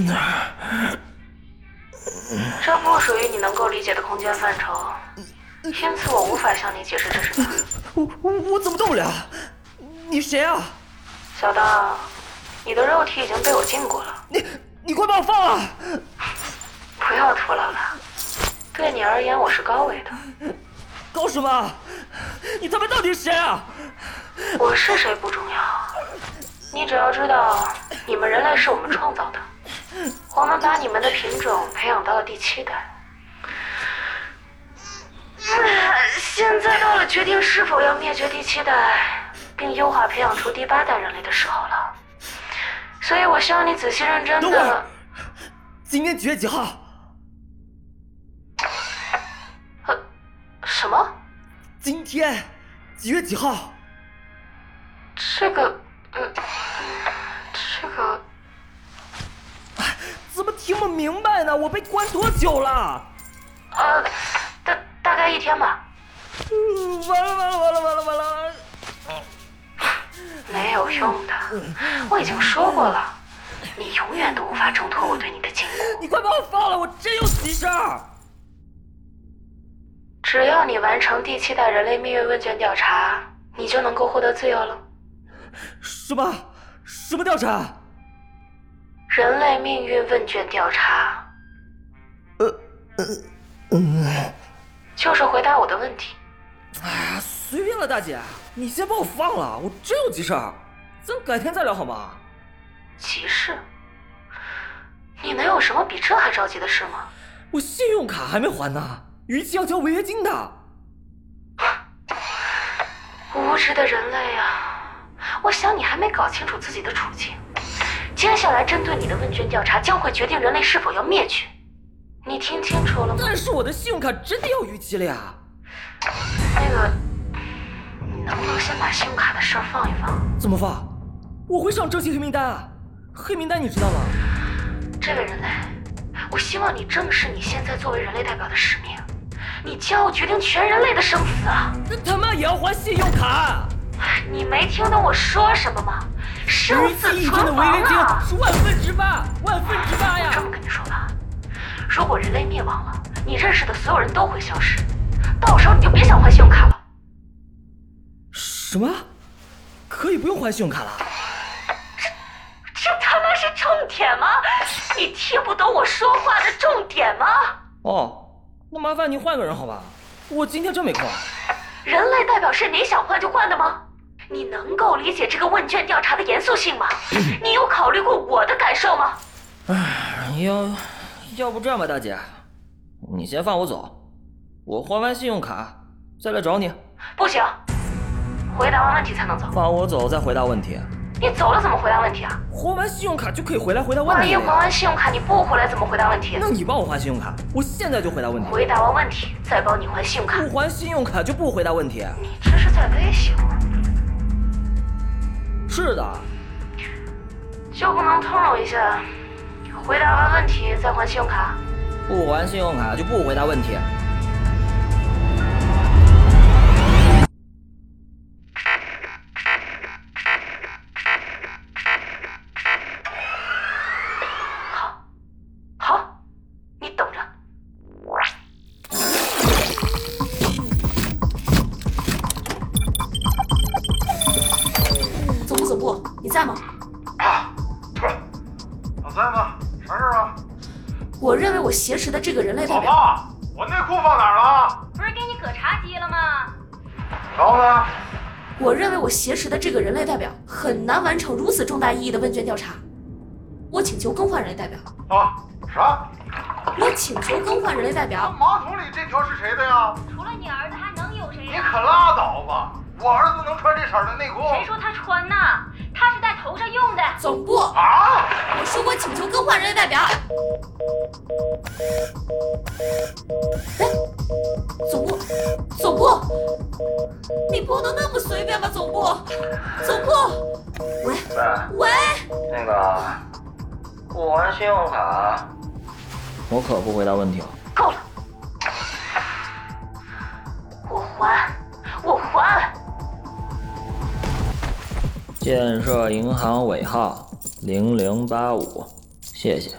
吧？指哪？这不属于你能够理解的空间范畴，因此我无法向你解释这是哪儿。我我我怎么动不了？你谁啊？小刀，你的肉体已经被我禁锢了，你你快把我放了！不要徒劳了。对你而言，我是高维的，高什么？你他妈到底是谁啊？我是谁不重要，你只要知道，你们人类是我们创造的，我们把你们的品种培养到了第七代。现在到了决定是否要灭绝第七代，并优化培养出第八代人类的时候了。所以我希望你仔细认真等会儿的。今天几月几号？呃，什么？今天几月几号？这个，呃，这个，怎么听不明白呢？我被关多久了？呃，大大概一天吧。嗯完了完了完了完了完了！没有用的，我已经说过了，你永远都无法挣脱我对你的禁锢。你快把我放了！我真有急事儿。只要你完成第七代人类命运问卷调查，你就能够获得自由了。什么什么调查？人类命运问卷调查嗯，就是回答我的问题。哎呀，随便了，大姐，你先把我放了，我真有急事儿，咱改天再聊好吗？急事？你能有什么比这还着急的事吗？我信用卡还没还呢，逾期要交违约金的。无知的人类啊！我想你还没搞清楚自己的处境。接下来针对你的问卷调查将会决定人类是否要灭绝。你听清楚了吗？但是我的信用卡真的要逾期了呀！那个，你能不能先把信用卡的事儿放一放？怎么放？我会上征信黑名单啊！黑名单你知道吗？这个人类，我希望你正视你现在作为人类代表的使命。你将要决定全人类的生死啊！那他妈也要还信用卡！你没听懂我说什么吗？生逾死存违约金亡啊！是万分之八，万分之八呀这！么跟你说吧，如果人类灭亡了，你认识的所有人都会消失，到时候你就别想换信用卡了。什么？可以不用还信用卡了？这他妈是重点吗？你听不懂我说话的重点吗？哦，那麻烦您换个人好吧？我今天真没空。人类代表是你想换就换的吗？你能够理解这个问卷调查的严肃性吗？你有考虑过我的感受吗？要要不这样吧，大姐，你先放我走，我还完信用卡再来找你。不行，回答完问题才能走。放我走再回答问题，你走了怎么回答问题啊？还完信用卡就可以回来回答问题万一还完。信用卡你不回来怎么回答问题？那你帮我还信用卡，我现在就回答问题。回答完问题再帮你还信用卡。不还信用卡就不回答问题。你这是在威胁我？是的，就不能通融一下？回答完问题再还信用卡？不还信用卡就不回答问题。这个人类代表，我内裤放哪儿了？不是给你搁茶几了吗？然后呢？我认为我挟持的这个人类代表很难完成如此重大意义的问卷调查。我请求更换人类代表。啊，啥？我请求更换人类代表。马桶里这条是谁的呀？除了你儿子还能有谁你？可拉倒吧！我儿子能穿这色儿的内裤？谁说他穿呢？他是在总部，啊！我说过请求更换人类代表。哎，总部，总部，你不能那么随便吧，总部，总部，喂喂，那个，不还信用卡，我可不回答问题了。建设银行尾号零零八五，谢谢。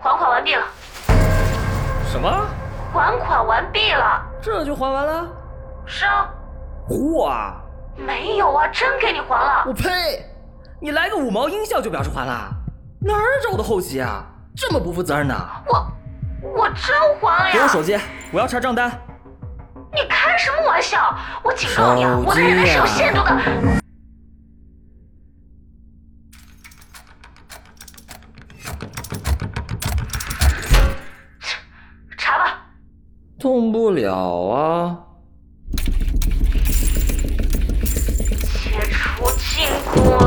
还款完毕了，什么？还款完毕了。这就还完了？是啊，嚯啊！没有啊，真给你还了。我呸！你来个五毛音效就表示还了？哪儿找的后期啊？这么不负责任的！我，我真还了呀！给我手机，我要查账单。你开什么玩笑？我警告你啊，我的人类是有限度的。查吧，动不了啊！解除禁锢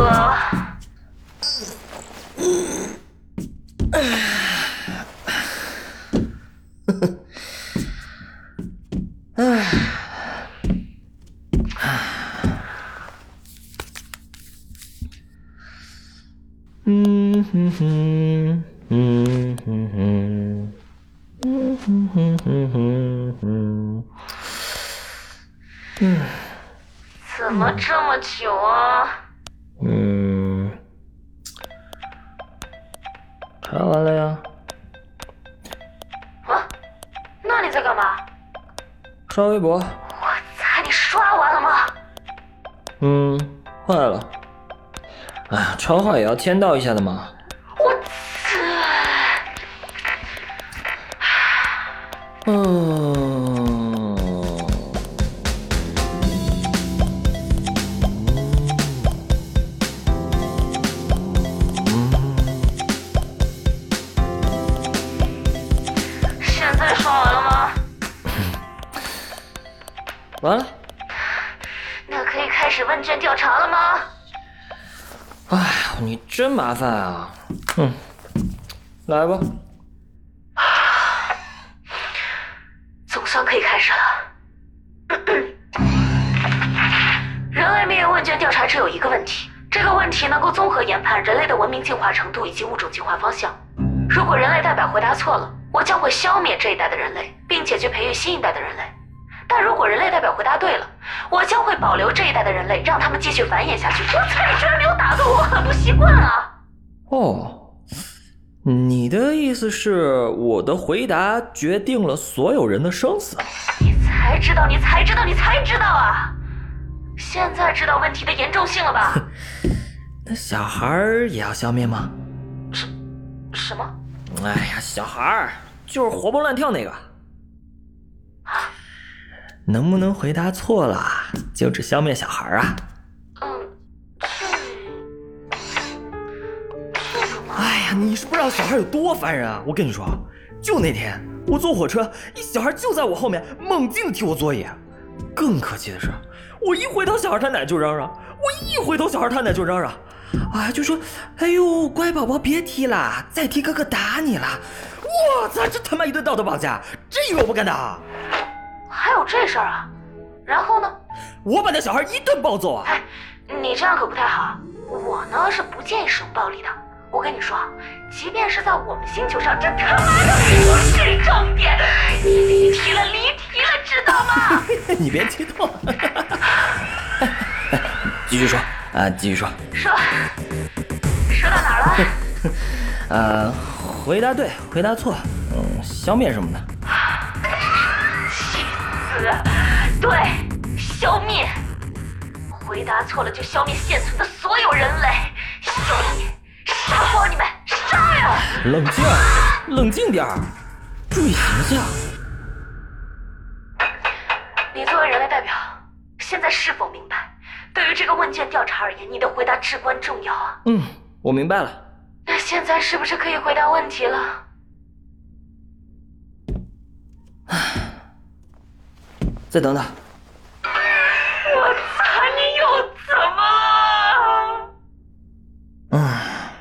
哼哼哼哼，嗯怎么这么久啊？嗯，查完了呀，啊，那你在干嘛？刷微博。我擦你刷完了吗？嗯，坏了。哎呀，超话也要签到一下的嘛。真麻烦啊。嗯，来吧。总算可以开始了。人类命运问卷调查只有一个问题，这个问题能够综合研判人类的文明进化程度以及物种进化方向。如果人类代表回答错了，我将会消灭这一代的人类，并且去培育新一代的人类。但如果人类代表回答对了，我将会保留这一代的人类，让他们继续繁衍下去。我操，你居然没有打断我，很 不习惯啊！哦，你的意思是我的回答决定了所有人的生死？你才知道，你才知道，你才知道啊！现在知道问题的严重性了吧？那小孩儿也要消灭吗？什么？哎呀，小孩儿就是活蹦乱跳那个。能不能回答错了就只消灭小孩啊？嗯，这这个嘛，哎呀，你是不知道小孩有多烦人啊！我跟你说，就那天我坐火车，一小孩就在我后面猛劲踢我座椅。更可气的是，我一回头，小孩他奶就嚷嚷；我一回头，小孩他奶就嚷嚷，啊，就说：“哎呦，乖宝宝别踢了，再踢哥哥打你了！”我操，这他妈一顿道德绑架，这个我不敢打！还有这事儿啊？然后呢？我把那小孩一顿暴揍啊！哎，你这样可不太好。我呢是不建议使用暴力的。我跟你说，即便是在我们星球上，这他妈的不是重点。你离题了，离题了，知道吗？你别激动，继续说啊，继续说。说，说到哪儿了？呃，回答对，回答错，嗯，消灭什么的。对，消灭。回答错了就消灭现存的所有人类，消灭，杀光你们，杀呀！冷静，冷静点儿，注意形象。你作为人类代表，现在是否明白，对于这个问卷调查而言，你的回答至关重要啊？嗯，我明白了。那现在是不是可以回答问题了？再等等。我擦，你又怎么？唉，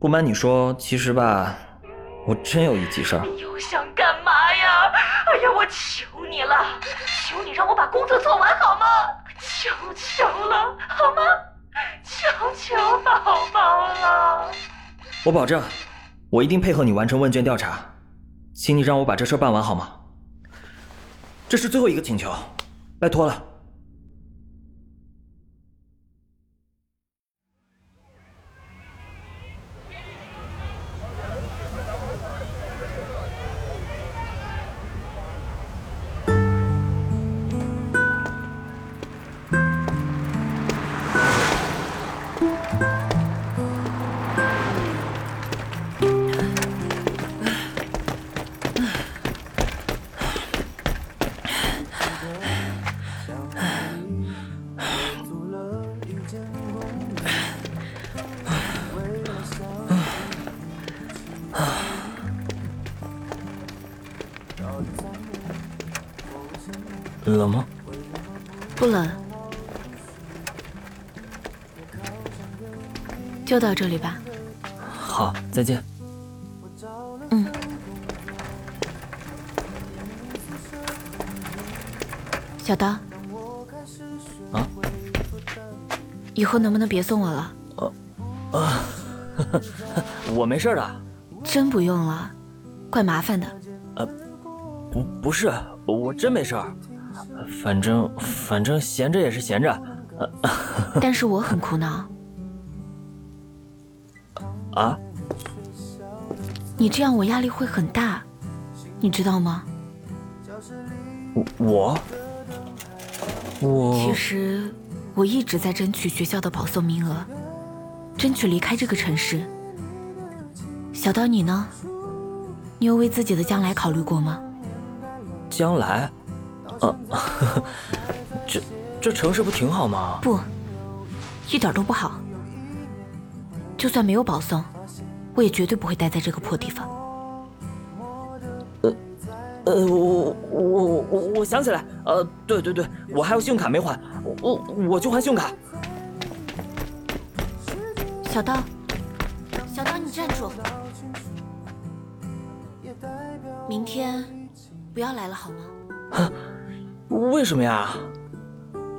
不瞒你说，其实吧，我真有一急事儿。你又想干嘛呀？哎呀，我求你了，求你让我把工作做完好吗？求求了，好吗？求求宝宝了。我保证，我一定配合你完成问卷调查，请你让我把这事办完好吗？这是最后一个请求，拜托了。就到这里吧。好，再见。嗯。小刀。啊？以后能不能别送我了？啊，我没事的。真不用了，怪麻烦的。呃，不，不是，我真没事儿。反正反正闲着也是闲着，但是我很苦恼。啊？你这样我压力会很大，你知道吗？我我其实我一直在争取学校的保送名额，争取离开这个城市。小刀，你呢？你有为自己的将来考虑过吗？将来？啊，这这城市不挺好吗？不，一点都不好。就算没有保送，我也绝对不会待在这个破地方。呃，呃，我我我我想起来，呃，对对对，我还有信用卡没还，我我去还信用卡。小刀，小刀，你站住！明天不要来了好吗？为什么呀？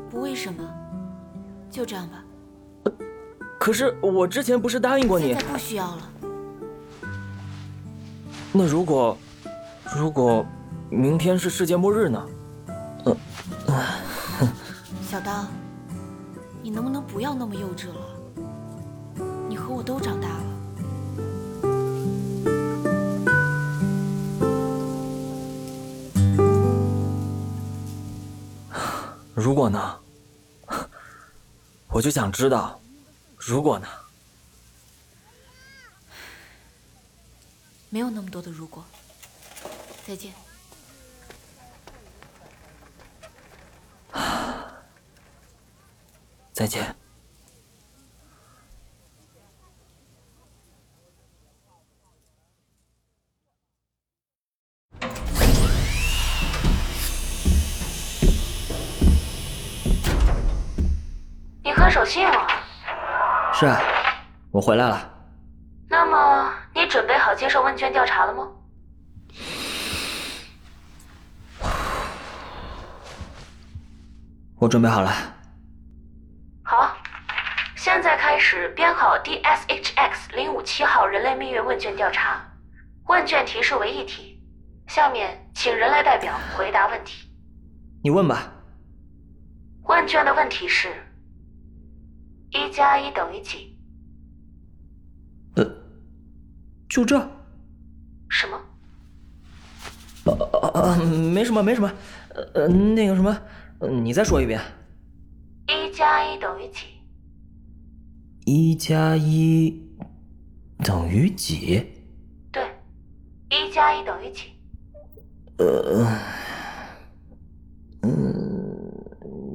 不为什么，就这样吧。可是我之前不是答应过你？现在不需要了。那如果，如果明天是世界末日呢？呃，小刀，你能不能不要那么幼稚了？你和我都长大了。如果呢？我就想知道，如果呢？没有那么多的如果。再见。再见。你很守信我。是啊，我回来了。那么你准备好接受问卷调查了吗？我准备好了。好，现在开始编号 DSHX 零五七号人类命运问卷调查。问卷提示为一题，下面请人类代表回答问题。你问吧。问卷的问题是。一加一等于几？呃，就这。什么？没什么，没什么。呃呃，那个什么，你再说一遍。一加一等于几？一加一等于几？对，一加一等于几？呃，嗯，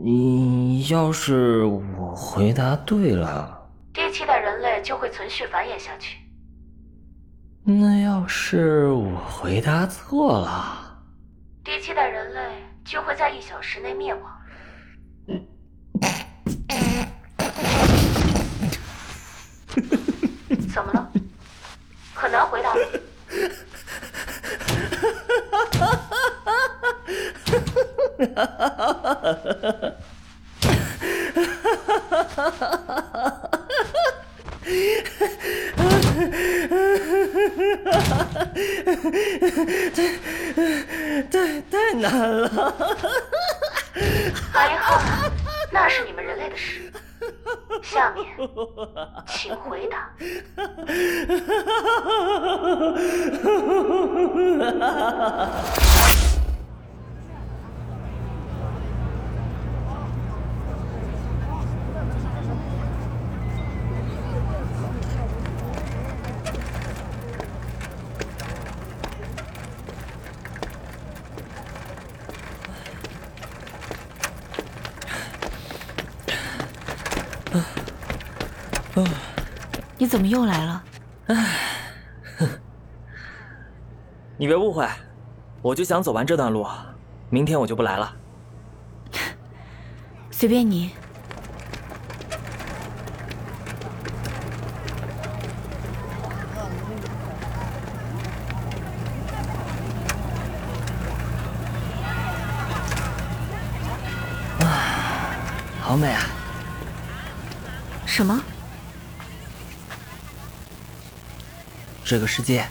你要是我。回答对了，第七代人类就会存续繁衍下去。那要是我回答错了，第七代人类就会在一小时内灭亡。怎么了？很难回答你。太太难了。反应好，那是你们人类的事。下面，请回答。你怎么又来了？你别误会，我就想走完这段路，明天我就不来了。随便你。好美啊！什么？这个世界